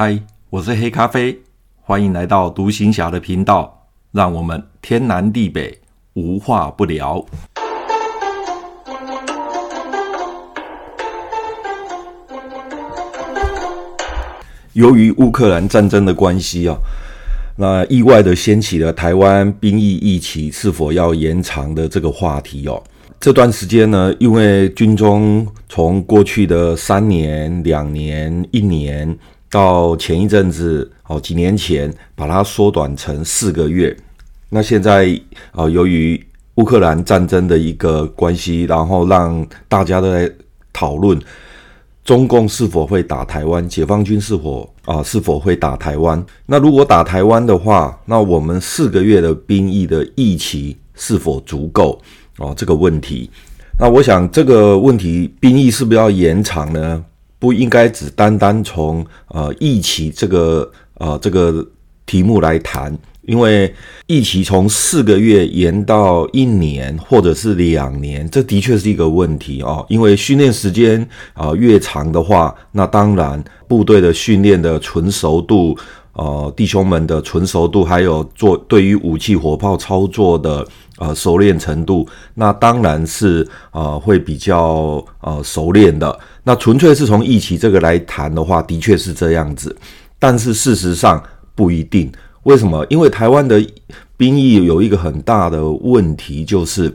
嗨，我是黑咖啡，欢迎来到独行侠的频道，让我们天南地北无话不聊。由于乌克兰战争的关系啊，那意外的掀起了台湾兵役役期是否要延长的这个话题哦。这段时间呢，因为军中从过去的三年、两年、一年，到前一阵子哦，几年前把它缩短成四个月。那现在啊，由于乌克兰战争的一个关系，然后让大家都在讨论中共是否会打台湾，解放军是否啊是否会打台湾？那如果打台湾的话，那我们四个月的兵役的役期是否足够？哦，这个问题，那我想这个问题，兵役是不是要延长呢？不应该只单单从呃疫情这个呃这个题目来谈，因为疫情从四个月延到一年或者是两年，这的确是一个问题哦。因为训练时间啊、越长的话，那当然部队的训练的纯熟度。呃，弟兄们的纯熟度，还有做对于武器火炮操作的呃熟练程度，那当然是呃会比较呃熟练的。那纯粹是从役期这个来谈的话，的确是这样子。但是事实上不一定，为什么？因为台湾的兵役有一个很大的问题，就是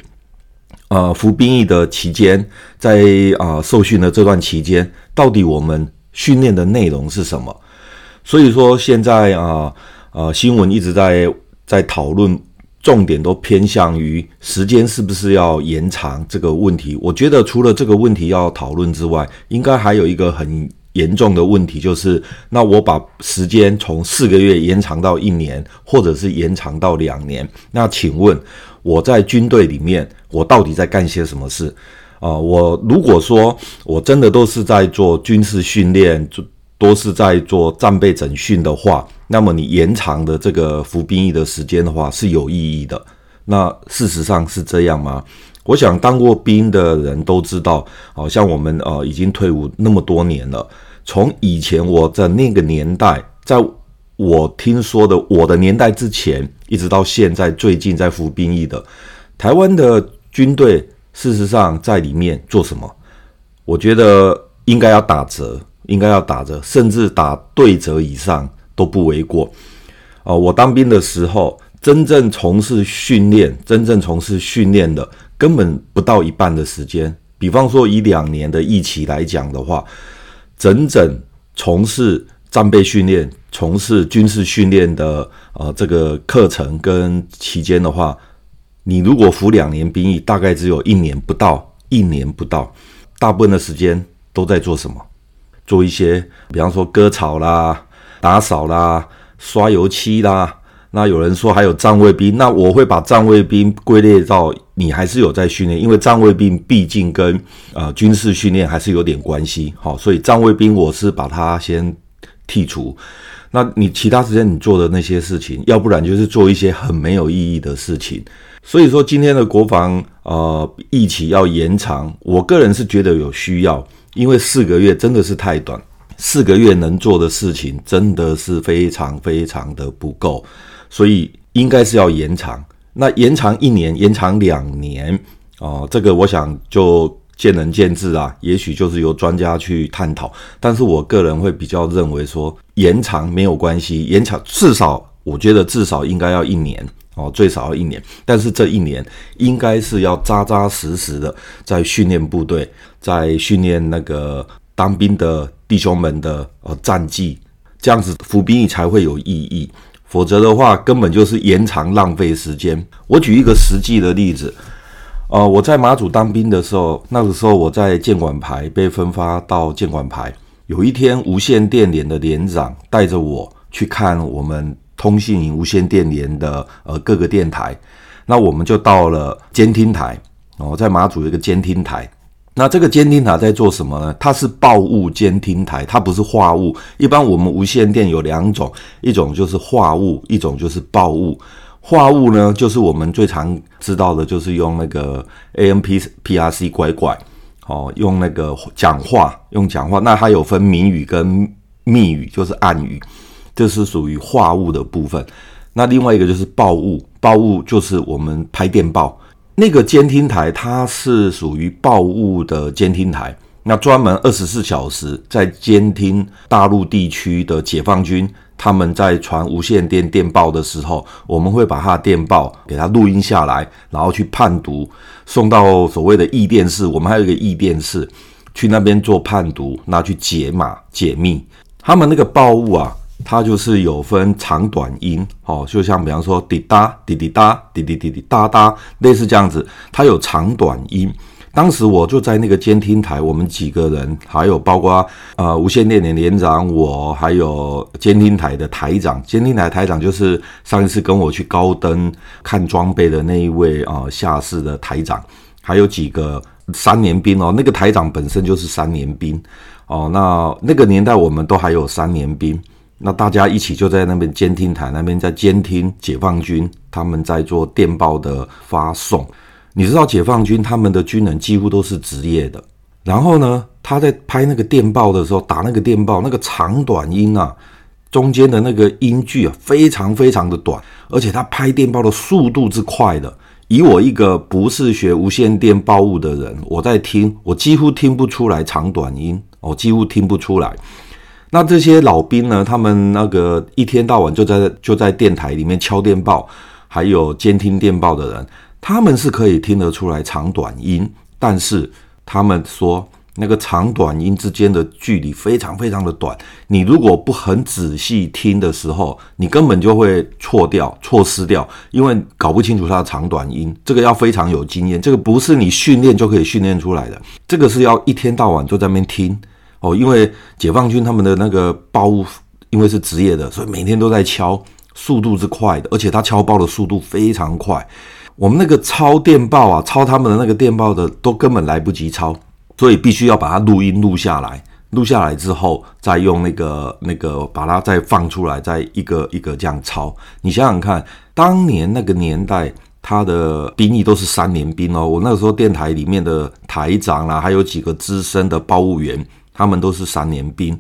呃服兵役的期间，在啊、呃、受训的这段期间，到底我们训练的内容是什么？所以说现在啊，呃，新闻一直在在讨论，重点都偏向于时间是不是要延长这个问题。我觉得除了这个问题要讨论之外，应该还有一个很严重的问题，就是那我把时间从四个月延长到一年，或者是延长到两年，那请问我在军队里面，我到底在干些什么事？啊、我如果说我真的都是在做军事训练，做。都是在做战备整训的话，那么你延长的这个服兵役的时间的话是有意义的。那事实上是这样吗？我想当过兵的人都知道，好像我们呃已经退伍那么多年了。从以前我在那个年代，在我听说的我的年代之前，一直到现在最近在服兵役的台湾的军队，事实上在里面做什么？我觉得应该要打折。应该要打折，甚至打对折以上都不为过。哦，我当兵的时候，真正从事训练、真正从事训练的，根本不到一半的时间。比方说，以两年的役期来讲的话，整整从事战备训练、从事军事训练的呃这个课程跟期间的话，你如果服两年兵役，大概只有一年不到，一年不到，大部分的时间都在做什么？做一些，比方说割草啦、打扫啦、刷油漆啦。那有人说还有站卫兵，那我会把站卫兵归类到你还是有在训练，因为站卫兵毕竟跟呃军事训练还是有点关系。好，所以站卫兵我是把它先剔除。那你其他时间你做的那些事情，要不然就是做一些很没有意义的事情。所以说今天的国防呃役期要延长，我个人是觉得有需要。因为四个月真的是太短，四个月能做的事情真的是非常非常的不够，所以应该是要延长。那延长一年，延长两年，哦，这个我想就见仁见智啊，也许就是由专家去探讨。但是我个人会比较认为说，延长没有关系，延长至少我觉得至少应该要一年。哦，最少要一年，但是这一年应该是要扎扎实实的在训练部队，在训练那个当兵的弟兄们的呃战绩，这样子服兵役才会有意义。否则的话，根本就是延长浪费时间。我举一个实际的例子，呃，我在马祖当兵的时候，那个时候我在建管排被分发到建管排，有一天无线电连的连长带着我去看我们。通信营无线电连的呃各个电台，那我们就到了监听台哦，在马祖有一个监听台。那这个监听台在做什么呢？它是报务监听台，它不是话务。一般我们无线电有两种，一种就是话务，一种就是报务。话务呢，就是我们最常知道的，就是用那个 AMP PRC 拐拐哦，用那个讲话，用讲话。那它有分明语跟密语，就是暗语，这是属于话务的部分。那另外一个就是报务，报务就是我们拍电报。那个监听台它是属于报务的监听台，那专门二十四小时在监听大陆地区的解放军。他们在传无线电电报的时候，我们会把他的电报给他录音下来，然后去判读，送到所谓的译电室。我们还有一个译电室，去那边做判读，拿去解码解密。他们那个报务啊，它就是有分长短音，哦，就像比方说滴答滴滴答滴滴滴滴答答，类似这样子，它有长短音。当时我就在那个监听台，我们几个人，还有包括呃无线电连连长，我还有监听台的台长，监听台台长就是上一次跟我去高登看装备的那一位啊、下士的台长，还有几个三年兵哦，那个台长本身就是三年兵哦，那那个年代我们都还有三年兵，那大家一起就在那边监听台那边在监听解放军他们在做电报的发送。你知道解放军他们的军人几乎都是职业的，然后呢，他在拍那个电报的时候，打那个电报，那个长短音啊，中间的那个音距啊，非常非常的短，而且他拍电报的速度之快的，以我一个不是学无线电报务的人，我在听，我几乎听不出来长短音，我几乎听不出来。那这些老兵呢，他们那个一天到晚就在就在电台里面敲电报，还有监听电报的人。他们是可以听得出来长短音，但是他们说那个长短音之间的距离非常非常的短。你如果不很仔细听的时候，你根本就会错掉、错失掉，因为搞不清楚它的长短音。这个要非常有经验，这个不是你训练就可以训练出来的。这个是要一天到晚就在那边听哦，因为解放军他们的那个报，因为是职业的，所以每天都在敲，速度是快的，而且他敲报的速度非常快。我们那个抄电报啊，抄他们的那个电报的都根本来不及抄，所以必须要把它录音录下来，录下来之后再用那个那个把它再放出来，再一个一个这样抄。你想想看，当年那个年代，他的兵役都是三年兵哦。我那个时候电台里面的台长啦，还有几个资深的报务员，他们都是三年兵。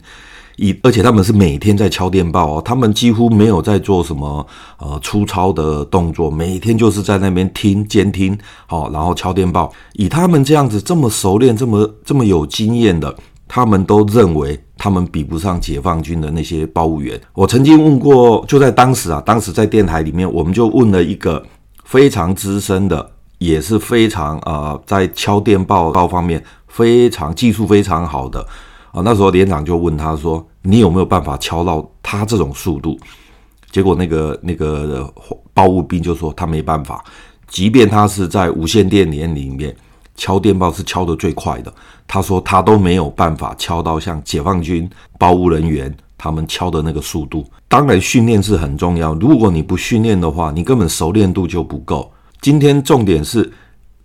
以而且他们是每天在敲电报哦，他们几乎没有在做什么呃粗糙的动作，每天就是在那边听监听，好，然后敲电报。以他们这样子这么熟练、这么这么有经验的，他们都认为他们比不上解放军的那些报务员。我曾经问过，就在当时啊，当时在电台里面，我们就问了一个非常资深的，也是非常呃在敲电报报方面非常技术非常好的。啊，那时候连长就问他说：“你有没有办法敲到他这种速度？”结果那个那个报务兵就说他没办法，即便他是在无线电连里面敲电报是敲得最快的，他说他都没有办法敲到像解放军报务人员他们敲的那个速度。当然训练是很重要，如果你不训练的话，你根本熟练度就不够。今天重点是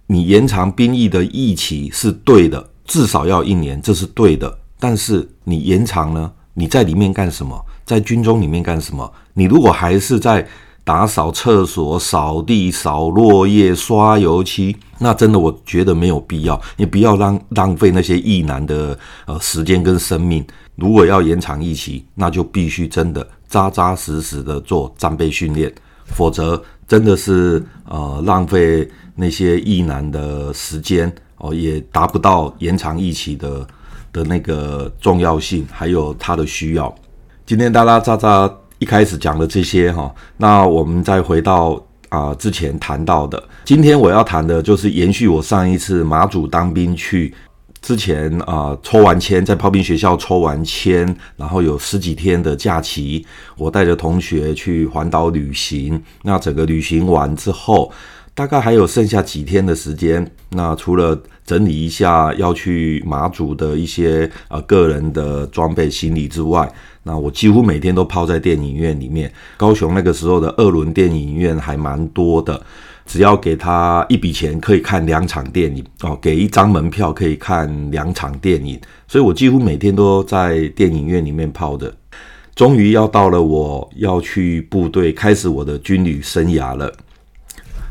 你延长兵役的役期是对的，至少要一年，这是对的。但是你延长呢？你在里面干什么？在军中里面干什么？你如果还是在打扫厕所、扫地、扫落叶、刷油漆，那真的我觉得没有必要。你不要浪浪费那些役男的呃时间跟生命。如果要延长役期，那就必须真的扎扎实实的做战备训练，否则真的是呃浪费那些役男的时间哦，也达不到延长役期的。的那个重要性，还有它的需要。今天哒哒喳喳一开始讲的这些哈，那我们再回到啊、之前谈到的。今天我要谈的就是延续我上一次马祖当兵去之前啊、抽完签在炮兵学校抽完签，然后有十几天的假期，我带着同学去环岛旅行。那整个旅行完之后，大概还有剩下几天的时间。那除了整理一下要去马祖的一些呃个人的装备行李之外，那我几乎每天都泡在电影院里面。高雄那个时候的二轮电影院还蛮多的，只要给他一笔钱可以看两场电影哦，给一张门票可以看两场电影，所以我几乎每天都在电影院里面泡着。终于要到了我要去部队开始我的军旅生涯了。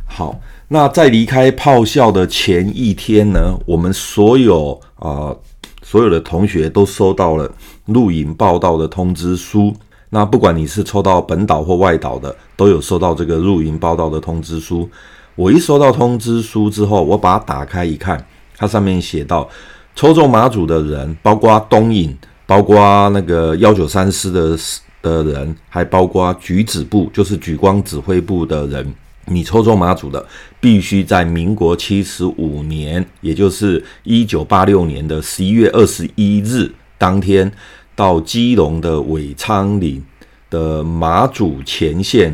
好。那在离开炮校的前一天呢，我们所有呃所有的同学都收到了录影报道的通知书。那不管你是抽到本岛或外岛的，都有收到这个入营报到的通知书。我一收到通知书之后，我把它打开一看，它上面写到，抽中马祖的人，包括东引，包括那个幺九三师的的人，还包括举指部，就是莒光指挥部的人。你抽中马祖的，必须在民国七十五年，也就是一九八六年的十一月二十一日当天，到基隆的尾仓岭的马祖前线，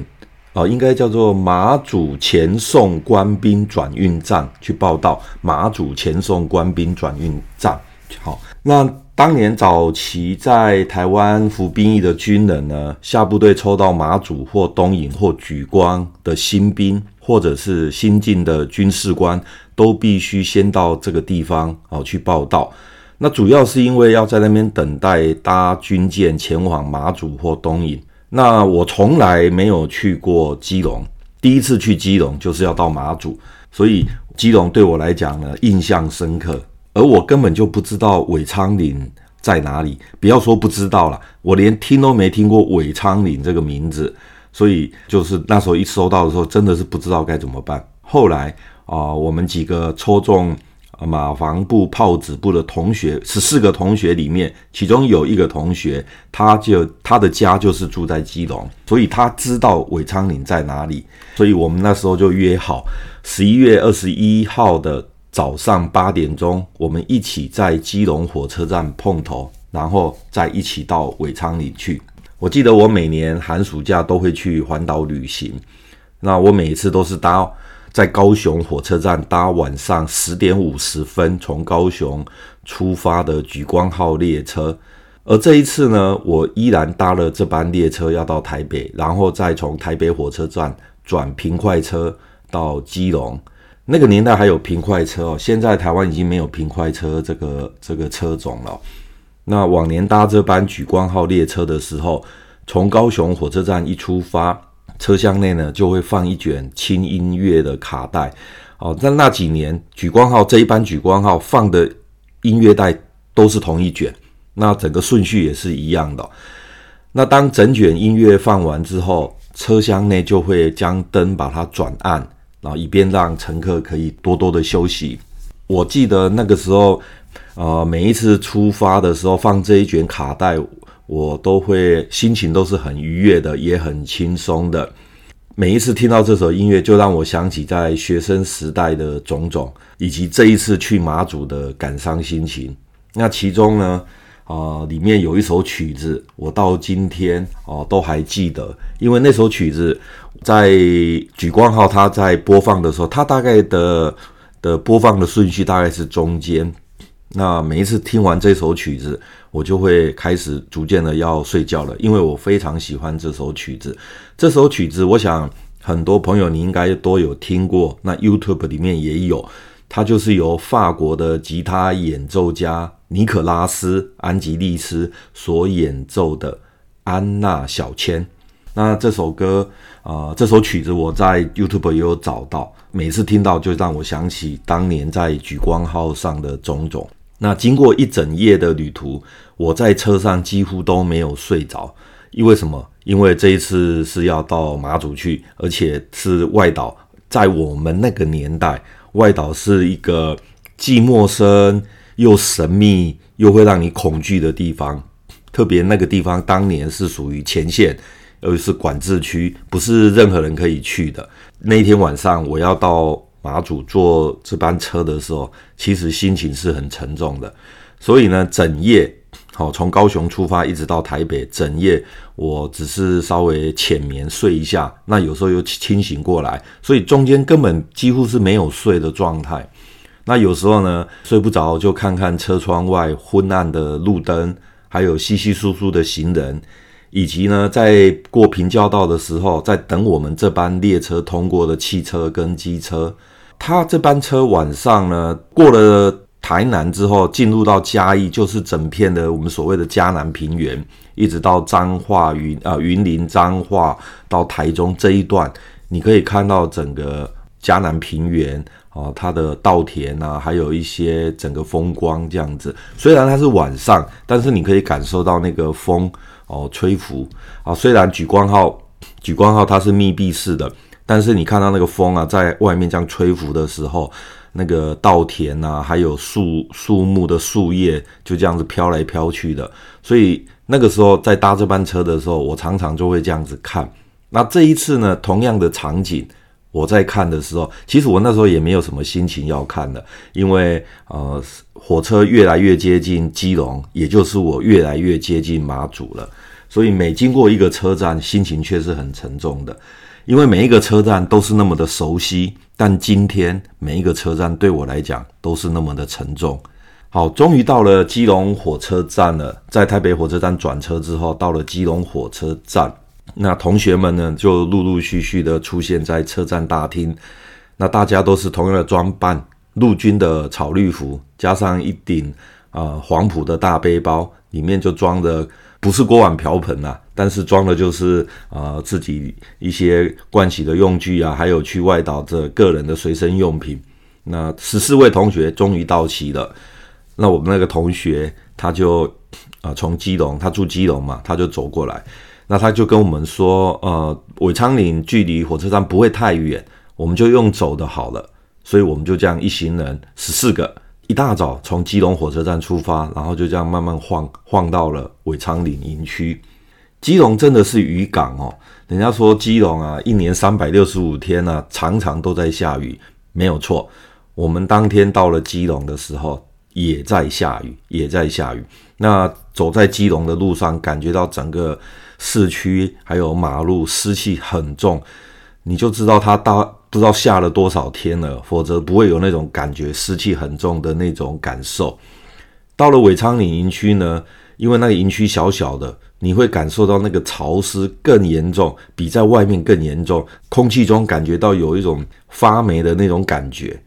哦、呃，应该叫做马祖前送官兵转运站去报到。马祖前送官兵转运站，好，那当年早期在台湾服兵役的军人呢，下部队抽到马祖或东引或莒光的新兵，或者是新进的军事官，都必须先到这个地方哦去报到。那主要是因为要在那边等待搭军舰前往马祖或东引。那我从来没有去过基隆，第一次去基隆就是要到马祖，所以基隆对我来讲呢，印象深刻。而我根本就不知道尾昌岭在哪里，不要说不知道了，我连听都没听过尾昌岭这个名字，所以就是那时候一收到的时候，真的是不知道该怎么办。后来啊、我们几个抽中。马房部炮子部的同学，十四个同学里面，其中有一个同学，他就他的家就是住在基隆，所以他知道尾仓岭在哪里，所以我们那时候就约好十一月二十一号的早上八点钟，我们一起在基隆火车站碰头，然后再一起到尾仓岭去。我记得我每年寒暑假都会去环岛旅行，那我每一次都是搭。在高雄火车站搭晚上十点五十分从高雄出发的莒光号列车，而这一次呢，我依然搭了这班列车要到台北，然后再从台北火车站转平快车到基隆。那个年代还有平快车哦，现在台湾已经没有平快车这个这个车种了。那往年搭这班莒光号列车的时候，从高雄火车站一出发。车厢内呢，就会放一卷轻音乐的卡带，哦，在那几年，莒光号这一班莒光号放的音乐带都是同一卷，那整个顺序也是一样的。那当整卷音乐放完之后，车厢内就会将灯把它转暗，然后以便让乘客可以多多的休息。我记得那个时候，呃，每一次出发的时候放这一卷卡带。我都会心情都是很愉悦的，也很轻松的。每一次听到这首音乐，就让我想起在学生时代的种种，以及这一次去马祖的感伤心情。那其中呢，啊、里面有一首曲子，我到今天哦、都还记得，因为那首曲子在举光号它在播放的时候，它大概的的播放的顺序大概是中间。那每一次听完这首曲子，我就会开始逐渐的要睡觉了，因为我非常喜欢这首曲子。这首曲子，我想很多朋友你应该都有听过，那 YouTube 里面也有。它就是由法国的吉他演奏家尼可拉斯·安吉利斯所演奏的《安娜小千》。那这首歌啊、这首曲子我在 YouTube 也有找到，每次听到就让我想起当年在举光号上的种种。那经过一整夜的旅途，我在车上几乎都没有睡着。因为什么？因为这一次是要到马祖去，而且是外岛。在我们那个年代，外岛是一个既陌生又神秘又会让你恐惧的地方。特别那个地方当年是属于前线，又是管制区，不是任何人可以去的。那一天晚上，我要到。马祖坐这班车的时候，其实心情是很沉重的。所以呢，整夜好从高雄出发一直到台北，整夜我只是稍微浅眠睡一下，那有时候又清醒过来，所以中间根本几乎是没有睡的状态。那有时候呢，睡不着就看看车窗外昏暗的路灯，还有稀稀疏疏的行人，以及呢，在过平交道的时候，在等我们这班列车通过的汽车跟机车。他这班车晚上呢，过了台南之后，进入到嘉义，就是整片的我们所谓的嘉南平原，一直到彰化云啊云林彰化到台中这一段，你可以看到整个嘉南平原哦，它的稻田啊，还有一些整个风光这样子。虽然它是晚上，但是你可以感受到那个风哦吹拂啊。虽然莒光号莒光号它是密闭式的，但是你看到那个风啊，在外面这样吹拂的时候，那个稻田啊，还有树树木的树叶就这样子飘来飘去的。所以那个时候在搭这班车的时候，我常常就会这样子看。那这一次呢，同样的场景。我在看的时候，其实我那时候也没有什么心情要看的，因为呃，火车越来越接近基隆，也就是我越来越接近马祖了，所以每经过一个车站，心情却是很沉重的，因为每一个车站都是那么的熟悉，但今天每一个车站对我来讲都是那么的沉重。好，终于到了基隆火车站了，在台北火车站转车之后，到了基隆火车站。那同学们呢，就陆陆续续的出现在车站大厅。那大家都是同样的装扮，陆军的草绿服，加上一顶啊、黄埔的大背包，里面就装的不是锅碗瓢盆啊，但是装的就是啊、呃、自己一些盥洗的用具啊，还有去外岛的个人的随身用品。那十四位同学终于到齐了。那我们那个同学他就啊、从基隆，他住基隆嘛，他就走过来。那他就跟我们说，呃，尾昌岭距离火车站不会太远，我们就用走的好了。所以我们就这样一行人十四个，一大早从基隆火车站出发，然后就这样慢慢晃晃到了尾昌岭营区。基隆真的是渔港哦，人家说基隆啊，一年三百六十五天呢，啊，常常都在下雨，没有错。我们当天到了基隆的时候，也在下雨，也在下雨。那走在基隆的路上，感觉到整个。市区还有马路湿气很重，你就知道它大不知道下了多少天了，否则不会有那种感觉湿气很重的那种感受。到了尾昌岭营区呢，因为那个营区小小的，你会感受到那个潮湿更严重，比在外面更严重，空气中感觉到有一种发霉的那种感觉。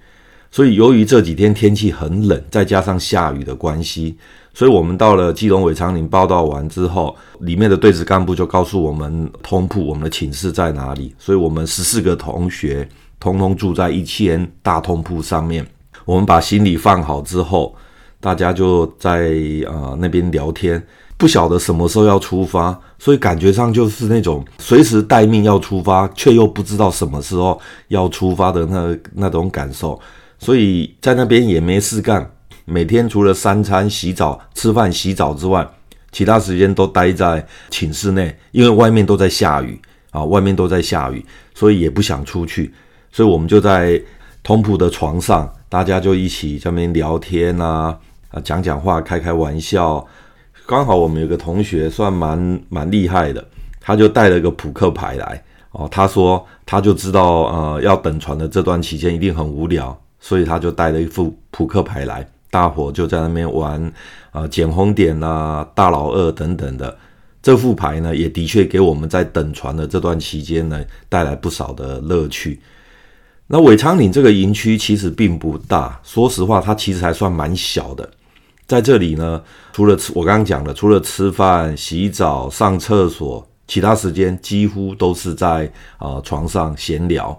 所以由于这几天天气很冷，再加上下雨的关系。所以我们到了基隆尾昌岭报道完之后，里面的对职干部就告诉我们通铺我们的寝室在哪里。所以我们十四个同学通通住在一间大通铺上面。我们把行李放好之后，大家就在啊、那边聊天，不晓得什么时候要出发，所以感觉上就是那种随时待命要出发，却又不知道什么时候要出发的那那种感受。所以在那边也没事干。每天除了三餐、洗澡、吃饭、洗澡之外，其他时间都待在寝室内，因为外面都在下雨啊，外面都在下雨，所以也不想出去，所以我们就在通铺的床上，大家就一起在那边聊天啊，啊，讲讲话，开开玩笑。刚好我们有个同学算蛮蛮厉害的，他就带了个扑克牌来哦，他说他就知道呃要等船的这段期间一定很无聊，所以他就带了一副扑克牌来。大伙就在那边玩啊，捡红点啊，大老二等等的。这副牌呢，也的确给我们在等船的这段期间呢，带来不少的乐趣。那尾昌岭这个营区其实并不大，说实话，它其实还算蛮小的。在这里呢，除了吃我刚刚讲的，除了吃饭、洗澡、上厕所，其他时间几乎都是在啊床上闲聊。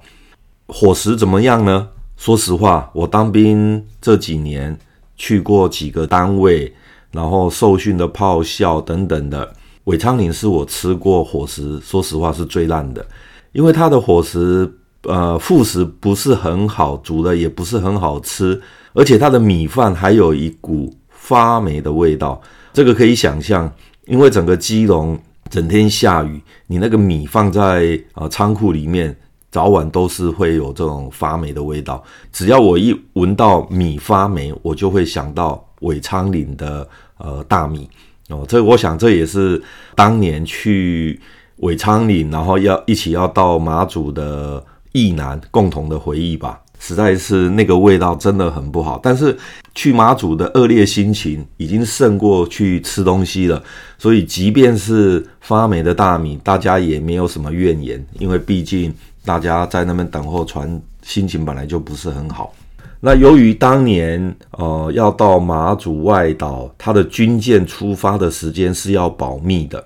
伙食怎么样呢？说实话，我当兵这几年。去过几个单位，然后受训的炮校等等的，尾昌岭是我吃过伙食，说实话是最烂的，因为它的伙食，呃，副食不是很好，煮的也不是很好吃，而且它的米饭还有一股发霉的味道，这个可以想象，因为整个基隆整天下雨，你那个米放在呃仓库里面。早晚都是会有这种发霉的味道。只要我一闻到米发霉，我就会想到尾昌岭的呃大米哦。这我想这也是当年去尾昌岭，然后要一起要到马祖的役男共同的回忆吧。实在是那个味道真的很不好。但是去马祖的恶劣心情已经胜过去吃东西了。所以即便是发霉的大米，大家也没有什么怨言，因为毕竟。大家在那边等候船，心情本来就不是很好。那由于当年呃要到马祖外岛，他的军舰出发的时间是要保密的，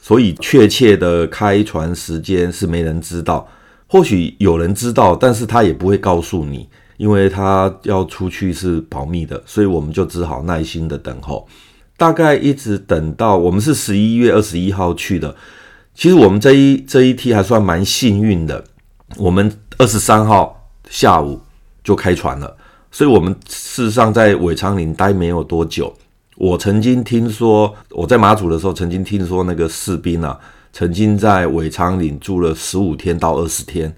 所以确切的开船时间是没人知道。或许有人知道，但是他也不会告诉你，因为他要出去是保密的，所以我们就只好耐心的等候。大概一直等到我们是十一月二十一号去的。其实我们这一这一梯还算蛮幸运的，我们二十三号下午就开船了，所以我们事实上在尾长岭待没有多久。我曾经听说，我在马祖的时候曾经听说那个士兵啊，曾经在尾长岭住了十五天到二十天，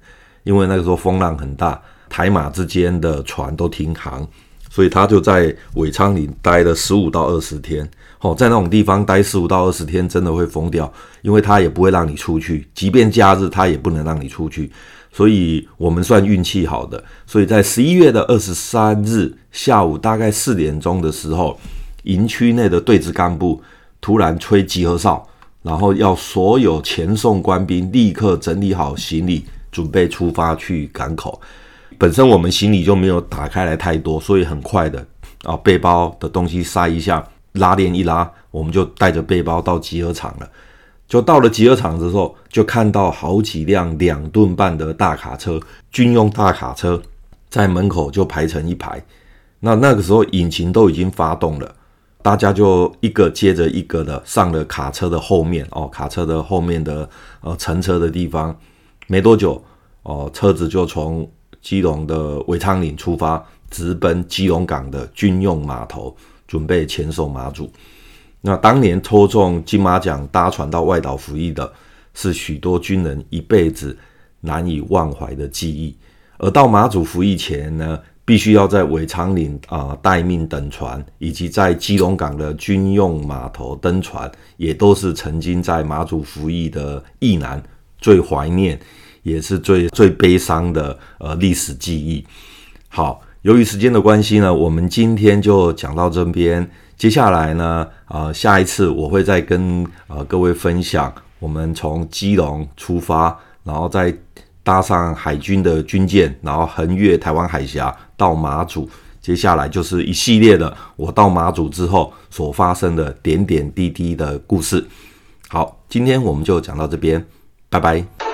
因为那个时候风浪很大，台马之间的船都停航。所以他就在尾昌岭待了十五到二十天，哦，在那种地方待十五到二十天，真的会疯掉，因为他也不会让你出去，即便假日他也不能让你出去。所以我们算运气好的，所以在十一月的二十三日下午大概四点钟的时候，营区内的队值干部突然吹集合哨，然后要所有前送官兵立刻整理好行李，准备出发去港口。本身我们行李就没有打开来太多，所以很快的啊，背包的东西塞一下，拉链一拉，我们就带着背包到集合场了。就到了集合场的时候，就看到好几辆两吨半的大卡车，军用大卡车在门口就排成一排。那那个时候引擎都已经发动了，大家就一个接着一个的上了卡车的后面哦，卡车的后面的呃乘车的地方。没多久哦，车子就从基隆的尾昌岭出发，直奔基隆港的军用码头，准备前送马祖。那当年抽中金马奖搭船到外岛服役的，是许多军人一辈子难以忘怀的记忆。而到马祖服役前呢，必须要在尾长岭啊、待命等船，以及在基隆港的军用码头登船，也都是曾经在马祖服役的役男最怀念。也是最最悲伤的呃历史记忆。好，由于时间的关系呢，我们今天就讲到这边。接下来呢，呃，下一次我会再跟呃各位分享，我们从基隆出发，然后再搭上海军的军舰，然后横越台湾海峡到马祖。接下来就是一系列的我到马祖之后所发生的点点滴滴的故事。好，今天我们就讲到这边，拜拜。